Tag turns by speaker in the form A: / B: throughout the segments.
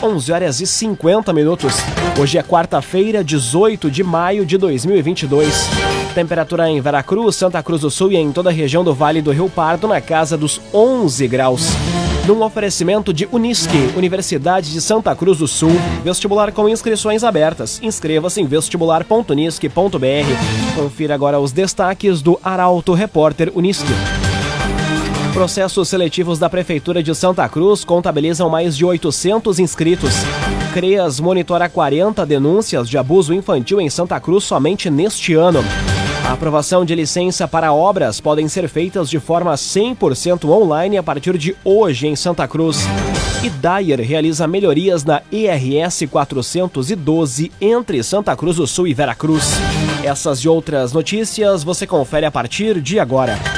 A: 11 horas e 50 minutos. Hoje é quarta-feira, 18 de maio de 2022. Temperatura em Veracruz, Santa Cruz do Sul e em toda a região do Vale do Rio Pardo na casa dos 11 graus. Num oferecimento de Unisque, Universidade de Santa Cruz do Sul, vestibular com inscrições abertas. Inscreva-se em vestibular.unisque.br. Confira agora os destaques do Arauto Repórter Unisque. Processos seletivos da Prefeitura de Santa Cruz contabilizam mais de 800 inscritos. CREAS monitora 40 denúncias de abuso infantil em Santa Cruz somente neste ano. A aprovação de licença para obras podem ser feitas de forma 100% online a partir de hoje em Santa Cruz. E Dyer realiza melhorias na ERS 412 entre Santa Cruz do Sul e Veracruz. Essas e outras notícias você confere a partir de agora.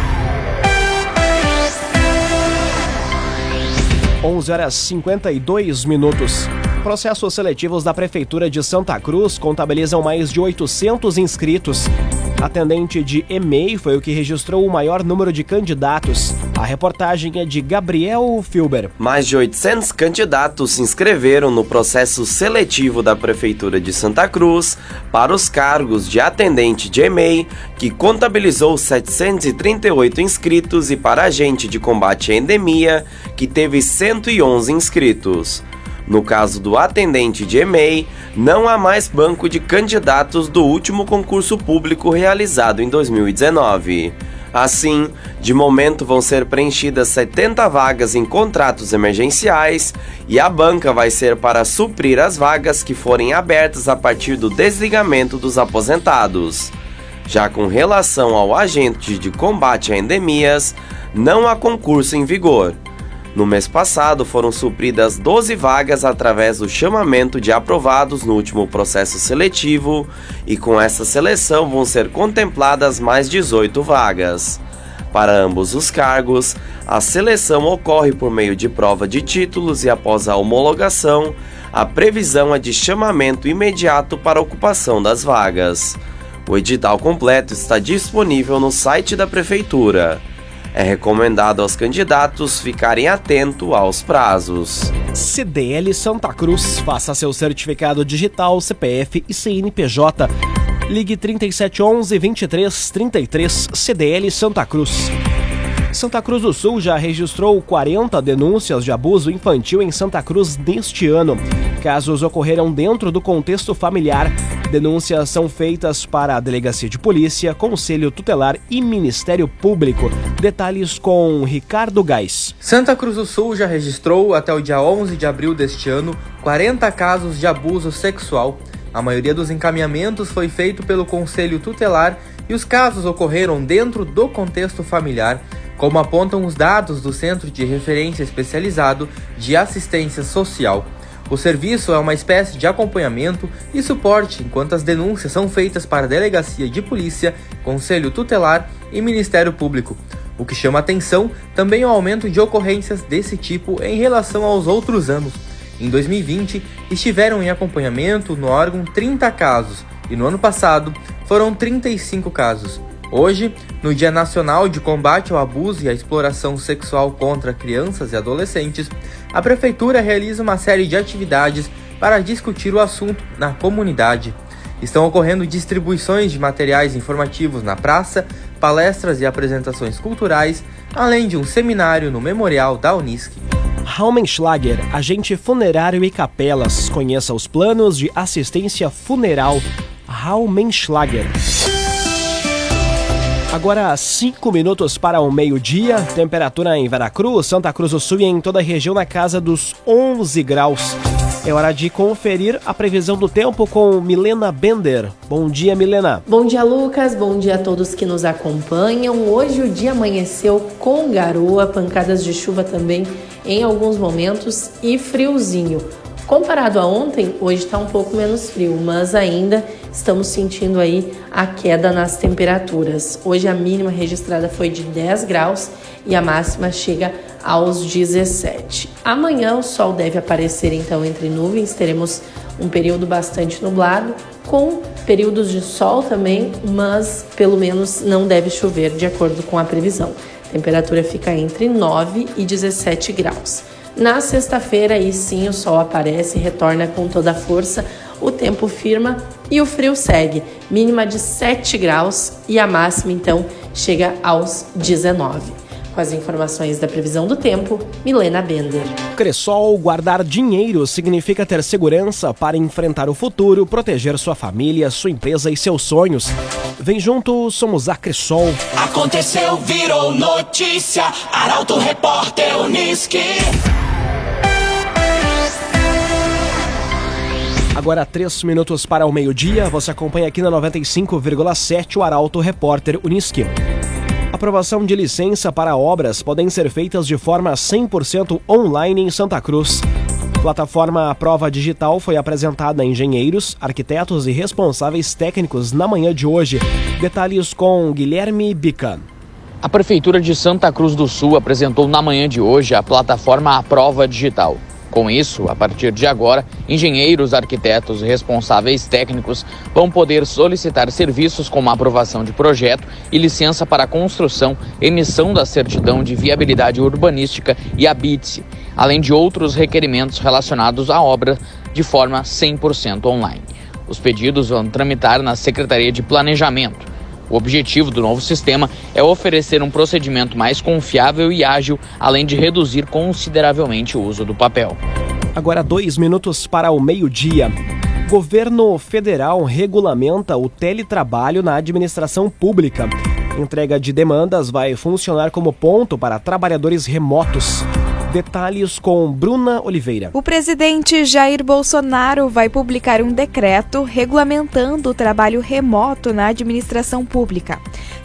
A: 11 horas 52 minutos. Processos seletivos da Prefeitura de Santa Cruz contabilizam mais de 800 inscritos. Atendente de EMEI foi o que registrou o maior número de candidatos. A reportagem é de Gabriel Filber.
B: Mais de 800 candidatos se inscreveram no processo seletivo da Prefeitura de Santa Cruz para os cargos de atendente de EMEI, que contabilizou 738 inscritos, e para agente de combate à endemia, que teve 111 inscritos. No caso do atendente de EMEI, não há mais banco de candidatos do último concurso público realizado em 2019. Assim, de momento vão ser preenchidas 70 vagas em contratos emergenciais e a banca vai ser para suprir as vagas que forem abertas a partir do desligamento dos aposentados. Já com relação ao agente de combate a endemias, não há concurso em vigor. No mês passado, foram supridas 12 vagas através do chamamento de aprovados no último processo seletivo, e com essa seleção vão ser contempladas mais 18 vagas. Para ambos os cargos, a seleção ocorre por meio de prova de títulos e após a homologação, a previsão é de chamamento imediato para ocupação das vagas. O edital completo está disponível no site da Prefeitura. É recomendado aos candidatos ficarem atentos aos prazos.
A: CDL Santa Cruz. Faça seu certificado digital, CPF e CNPJ. Ligue 3711 2333 CDL Santa Cruz. Santa Cruz do Sul já registrou 40 denúncias de abuso infantil em Santa Cruz neste ano. Casos ocorreram dentro do contexto familiar. Denúncias são feitas para a Delegacia de Polícia, Conselho Tutelar e Ministério Público. Detalhes com Ricardo Gás.
C: Santa Cruz do Sul já registrou, até o dia 11 de abril deste ano, 40 casos de abuso sexual. A maioria dos encaminhamentos foi feito pelo Conselho Tutelar e os casos ocorreram dentro do contexto familiar como apontam os dados do Centro de Referência Especializado de Assistência Social. O serviço é uma espécie de acompanhamento e suporte enquanto as denúncias são feitas para a Delegacia de Polícia, Conselho Tutelar e Ministério Público. O que chama atenção também é o aumento de ocorrências desse tipo em relação aos outros anos. Em 2020, estiveram em acompanhamento no órgão 30 casos e no ano passado foram 35 casos. Hoje, no Dia Nacional de Combate ao Abuso e à Exploração Sexual contra Crianças e Adolescentes, a Prefeitura realiza uma série de atividades para discutir o assunto na comunidade. Estão ocorrendo distribuições de materiais informativos na praça, palestras e apresentações culturais, além de um seminário no Memorial da Unisc.
A: Raumenschlager, agente funerário e capelas. Conheça os planos de assistência funeral. Raumenschlager. Agora, 5 minutos para o meio-dia. Temperatura em Veracruz, Santa Cruz do Sul e em toda a região na casa dos 11 graus. É hora de conferir a previsão do tempo com Milena Bender. Bom dia, Milena.
D: Bom dia, Lucas. Bom dia a todos que nos acompanham. Hoje o dia amanheceu com garoa, pancadas de chuva também em alguns momentos e friozinho. Comparado a ontem, hoje está um pouco menos frio, mas ainda estamos sentindo aí a queda nas temperaturas. Hoje a mínima registrada foi de 10 graus e a máxima chega aos 17. Amanhã o sol deve aparecer então entre nuvens, teremos um período bastante nublado, com períodos de sol também, mas pelo menos não deve chover de acordo com a previsão. A temperatura fica entre 9 e 17 graus. Na sexta-feira, aí sim, o sol aparece e retorna com toda a força, o tempo firma e o frio segue, mínima de 7 graus e a máxima então chega aos 19. Com as informações da previsão do tempo, Milena Bender.
A: Cressol, guardar dinheiro significa ter segurança para enfrentar o futuro, proteger sua família, sua empresa e seus sonhos. Vem junto, somos a Cressol.
E: Aconteceu, virou notícia. Arauto Repórter Uniski.
A: Agora, três minutos para o meio-dia, você acompanha aqui na 95,7 o Arauto Repórter Uniski. Aprovação de licença para obras podem ser feitas de forma 100% online em Santa Cruz. Plataforma Prova Digital foi apresentada a engenheiros, arquitetos e responsáveis técnicos na manhã de hoje. Detalhes com Guilherme Bican.
F: A Prefeitura de Santa Cruz do Sul apresentou na manhã de hoje a plataforma Prova Digital. Com isso, a partir de agora, engenheiros, arquitetos e responsáveis técnicos vão poder solicitar serviços como aprovação de projeto e licença para construção, emissão da certidão de viabilidade urbanística e habite, além de outros requerimentos relacionados à obra de forma 100% online. Os pedidos vão tramitar na Secretaria de Planejamento. O objetivo do novo sistema é oferecer um procedimento mais confiável e ágil, além de reduzir consideravelmente o uso do papel.
A: Agora, dois minutos para o meio-dia. Governo federal regulamenta o teletrabalho na administração pública. Entrega de demandas vai funcionar como ponto para trabalhadores remotos. Detalhes com Bruna Oliveira.
G: O presidente Jair Bolsonaro vai publicar um decreto regulamentando o trabalho remoto na administração pública.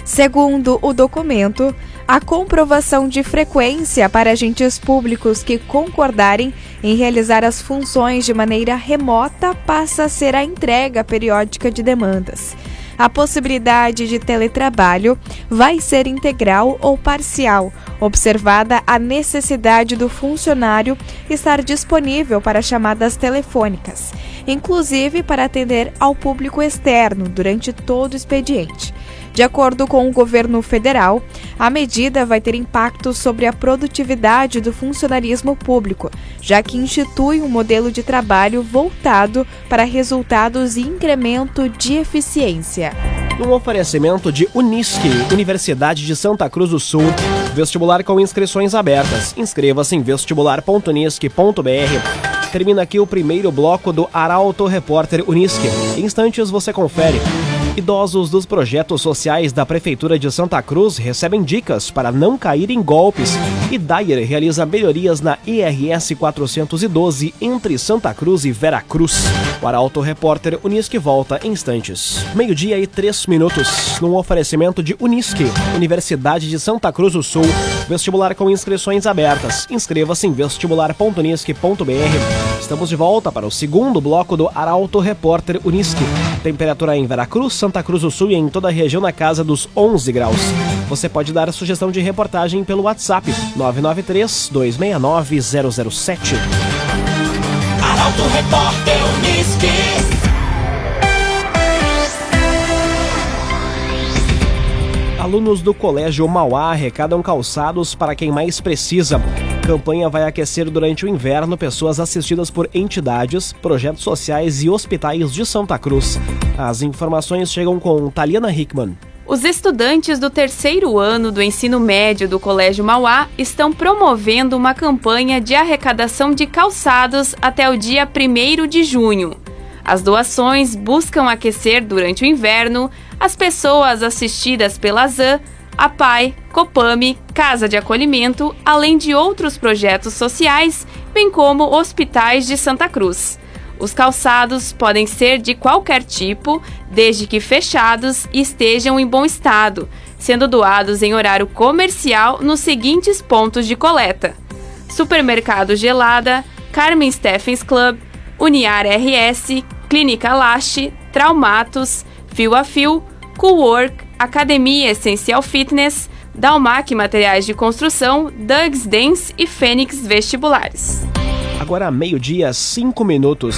G: Segundo o documento, a comprovação de frequência para agentes públicos que concordarem em realizar as funções de maneira remota passa a ser a entrega periódica de demandas. A possibilidade de teletrabalho vai ser integral ou parcial, observada a necessidade do funcionário estar disponível para chamadas telefônicas, inclusive para atender ao público externo durante todo o expediente. De acordo com o governo federal, a medida vai ter impacto sobre a produtividade do funcionarismo público, já que institui um modelo de trabalho voltado para resultados e incremento de eficiência.
A: Um oferecimento de Unisque, Universidade de Santa Cruz do Sul. Vestibular com inscrições abertas. Inscreva-se em vestibular.unisque.br. Termina aqui o primeiro bloco do Arauto Repórter Unisque. Em instantes você confere. Idosos dos projetos sociais da Prefeitura de Santa Cruz recebem dicas para não cair em golpes e Dyer realiza melhorias na IRS 412 entre Santa Cruz e Veracruz. O Arauto Repórter Unisque volta em instantes. Meio-dia e três minutos, num oferecimento de Unisque, Universidade de Santa Cruz do Sul. Vestibular com inscrições abertas. Inscreva-se em vestibular.unisque.br. Estamos de volta para o segundo bloco do Arauto Repórter Unisque. Temperatura em Veracruz, Santa Cruz do Sul e em toda a região na casa dos 11 graus. Você pode dar sugestão de reportagem pelo WhatsApp 993 269 007.
E: Arauto Repórter Uniski.
A: Alunos do Colégio Mauá arrecadam calçados para quem mais precisa. campanha vai aquecer durante o inverno pessoas assistidas por entidades, projetos sociais e hospitais de Santa Cruz. As informações chegam com Taliana Hickman.
H: Os estudantes do terceiro ano do ensino médio do Colégio Mauá estão promovendo uma campanha de arrecadação de calçados até o dia 1 de junho. As doações buscam aquecer durante o inverno as pessoas assistidas pela ZAN, a PAI, Copame, Casa de Acolhimento, além de outros projetos sociais, bem como hospitais de Santa Cruz. Os calçados podem ser de qualquer tipo, desde que fechados e estejam em bom estado, sendo doados em horário comercial nos seguintes pontos de coleta: Supermercado Gelada, Carmen Steffens Club, Uniar RS, Clínica Lache, Traumatos, Fio a Fio, Coolwork, Academia Essencial Fitness, Dalmac Materiais de Construção, Dugs Dance e Fênix Vestibulares.
A: Agora meio-dia, cinco minutos.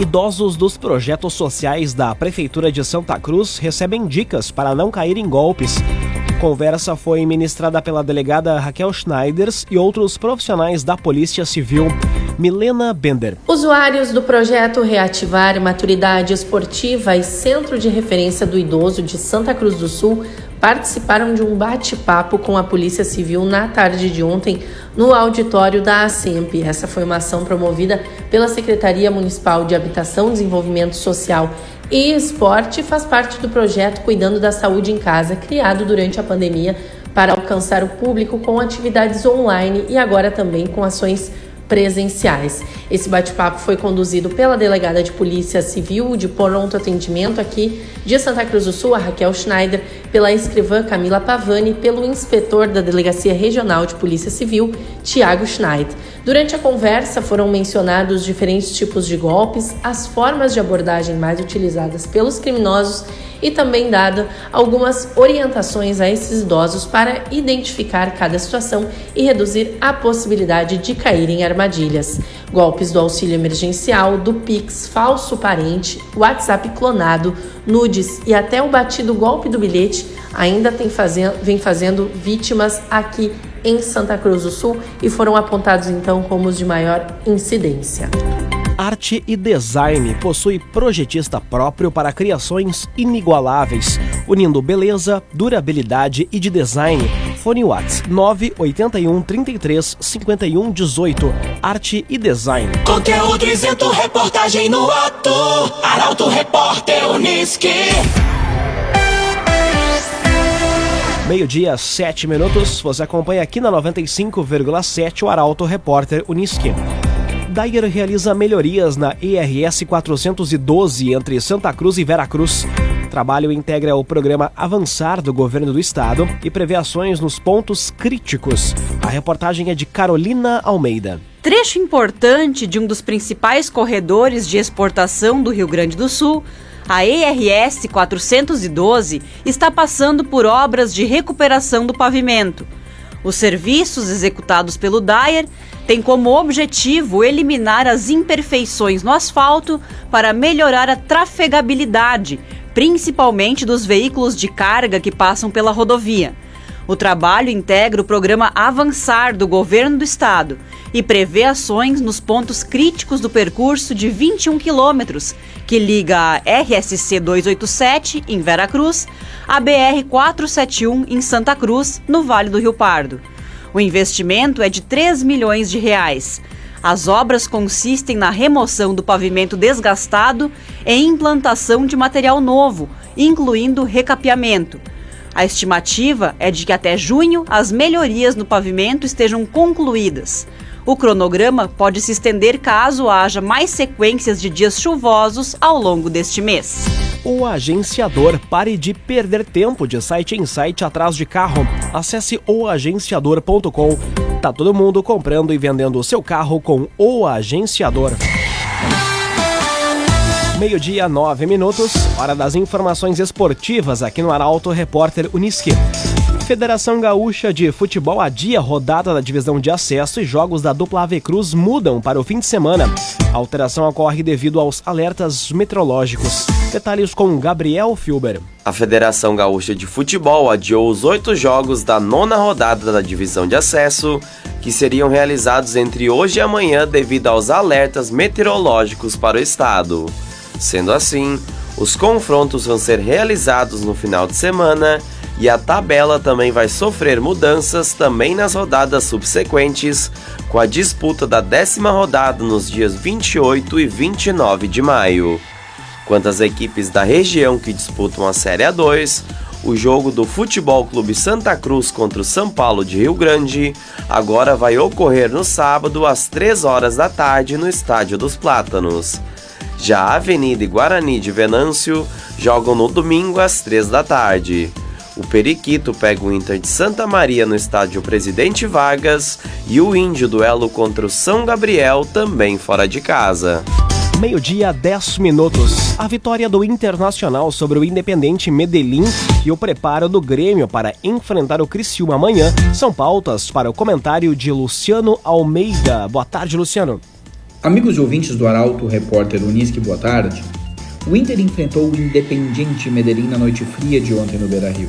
A: Idosos dos projetos sociais da Prefeitura de Santa Cruz recebem dicas para não cair em golpes. Conversa foi ministrada pela delegada Raquel Schneiders e outros profissionais da Polícia Civil. Milena Bender.
D: Usuários do projeto Reativar Maturidade Esportiva e Centro de Referência do Idoso de Santa Cruz do Sul participaram de um bate-papo com a Polícia Civil na tarde de ontem no auditório da ASEMP. Essa foi uma ação promovida pela Secretaria Municipal de Habitação, Desenvolvimento Social e Esporte e faz parte do projeto Cuidando da Saúde em Casa, criado durante a pandemia para alcançar o público com atividades online e agora também com ações presenciais. Esse bate-papo foi conduzido pela delegada de Polícia Civil de pronto atendimento aqui de Santa Cruz do Sul, a Raquel Schneider, pela escrivã Camila Pavani, pelo inspetor da Delegacia Regional de Polícia Civil, Tiago Schneider. Durante a conversa foram mencionados diferentes tipos de golpes, as formas de abordagem mais utilizadas pelos criminosos e também dado algumas orientações a esses idosos para identificar cada situação e reduzir a possibilidade de cair em armadilhas. Golpes do auxílio emergencial, do Pix, falso parente, WhatsApp clonado, nudes e até o batido golpe do bilhete ainda tem fazendo, vem fazendo vítimas aqui em Santa Cruz do Sul e foram apontados então como os de maior incidência.
A: Arte e Design possui projetista próprio para criações inigualáveis, unindo beleza, durabilidade e de design. Fone Whats 981 33 51 18. Arte e Design.
E: Conteúdo isento, reportagem no ato. Arauto Repórter Uniski.
A: Meio-dia, 7 minutos. Você acompanha aqui na 95,7 o Arauto Repórter Uniski. Dyer realiza melhorias na ERS 412 entre Santa Cruz e Veracruz. O trabalho integra o programa Avançar do governo do estado e prevê ações nos pontos críticos. A reportagem é de Carolina Almeida.
I: Trecho importante de um dos principais corredores de exportação do Rio Grande do Sul, a ERS 412 está passando por obras de recuperação do pavimento. Os serviços executados pelo Dyer têm como objetivo eliminar as imperfeições no asfalto para melhorar a trafegabilidade, principalmente dos veículos de carga que passam pela rodovia. O trabalho integra o programa Avançar do governo do estado e prevê ações nos pontos críticos do percurso de 21 quilômetros, que liga a RSC 287 em Veracruz a BR 471 em Santa Cruz, no Vale do Rio Pardo. O investimento é de 3 milhões de reais. As obras consistem na remoção do pavimento desgastado e implantação de material novo, incluindo recapeamento. A estimativa é de que até junho as melhorias no pavimento estejam concluídas. O cronograma pode se estender caso haja mais sequências de dias chuvosos ao longo deste mês.
A: O agenciador pare de perder tempo de site em site atrás de carro. Acesse oagenciador.com. Tá todo mundo comprando e vendendo o seu carro com o agenciador. Meio-dia, nove minutos, hora das informações esportivas aqui no Arauto Repórter Uniski. Federação Gaúcha de Futebol adia rodada da divisão de acesso e jogos da dupla Ave Cruz mudam para o fim de semana. A alteração ocorre devido aos alertas meteorológicos. Detalhes com Gabriel Filber.
B: A Federação Gaúcha de Futebol adiou os oito jogos da nona rodada da divisão de acesso, que seriam realizados entre hoje e amanhã devido aos alertas meteorológicos para o estado. Sendo assim, os confrontos vão ser realizados no final de semana e a tabela também vai sofrer mudanças também nas rodadas subsequentes, com a disputa da décima rodada nos dias 28 e 29 de maio. Quanto às equipes da região que disputam a Série A2, o jogo do Futebol Clube Santa Cruz contra o São Paulo de Rio Grande agora vai ocorrer no sábado às 3 horas da tarde no Estádio dos Plátanos. Já a Avenida e Guarani de Venâncio jogam no domingo às 3 da tarde. O Periquito pega o Inter de Santa Maria no estádio Presidente Vargas e o Índio duelo contra o São Gabriel também fora de casa.
A: Meio-dia, 10 minutos. A vitória do Internacional sobre o Independente Medellín e o preparo do Grêmio para enfrentar o Criciúma amanhã são pautas para o comentário de Luciano Almeida. Boa tarde, Luciano.
J: Amigos e ouvintes do Arauto, repórter Unisque, boa tarde. O Inter enfrentou o Independiente Medellín na noite fria de ontem no Beira-Rio.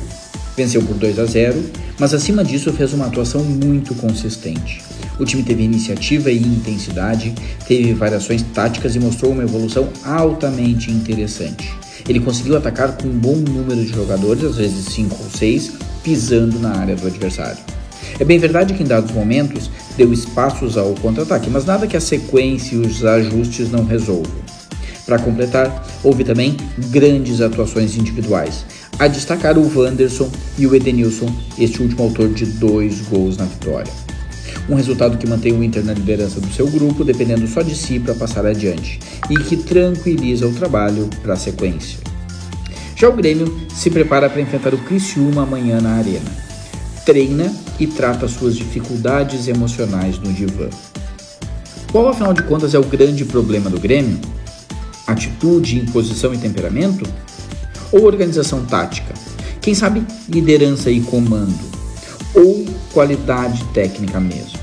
J: Venceu por 2 a 0, mas acima disso fez uma atuação muito consistente. O time teve iniciativa e intensidade, teve variações táticas e mostrou uma evolução altamente interessante. Ele conseguiu atacar com um bom número de jogadores, às vezes 5 ou 6, pisando na área do adversário. É bem verdade que em dados momentos deu espaços ao contra-ataque, mas nada que a sequência e os ajustes não resolvam. Para completar, houve também grandes atuações individuais. A destacar o Wanderson e o Edenilson, este último autor de dois gols na vitória. Um resultado que mantém o Inter na liderança do seu grupo, dependendo só de si para passar adiante, e que tranquiliza o trabalho para a sequência. Já o Grêmio se prepara para enfrentar o Criciúma amanhã na Arena. Treina e trata suas dificuldades emocionais no divã. Qual, afinal de contas, é o grande problema do Grêmio? Atitude, imposição e temperamento? Ou organização tática? Quem sabe liderança e comando? Ou qualidade técnica mesmo?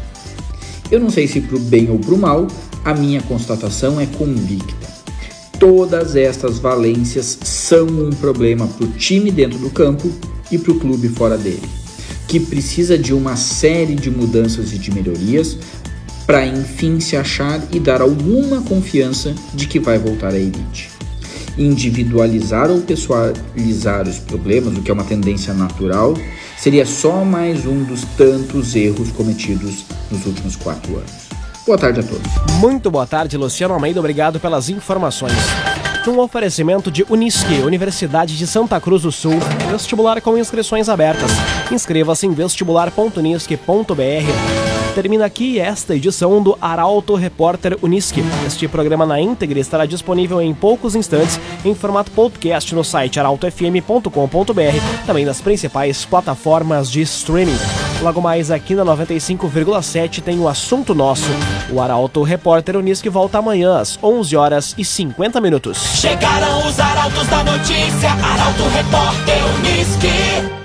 J: Eu não sei se para o bem ou para o mal, a minha constatação é convicta. Todas estas valências são um problema para o time dentro do campo e para o clube fora dele, que precisa de uma série de mudanças e de melhorias para enfim se achar e dar alguma confiança de que vai voltar à elite. Individualizar ou pessoalizar os problemas, o que é uma tendência natural, seria só mais um dos tantos erros cometidos nos últimos quatro anos. Boa tarde a todos.
A: Muito boa tarde, Luciano Almeida. Obrigado pelas informações. Um oferecimento de Unisque, Universidade de Santa Cruz do Sul, vestibular com inscrições abertas. Inscreva-se em vestibular.unisque.br termina aqui esta edição do Arauto Repórter Unisque. Este programa na íntegra estará disponível em poucos instantes em formato podcast no site arautofm.com.br, também nas principais plataformas de streaming. Logo mais aqui na 95,7 tem o assunto nosso. O Arauto Repórter Unisque volta amanhã às 11 horas e 50 minutos.
E: Chegaram os arautos da notícia, Arauto Repórter Unisque.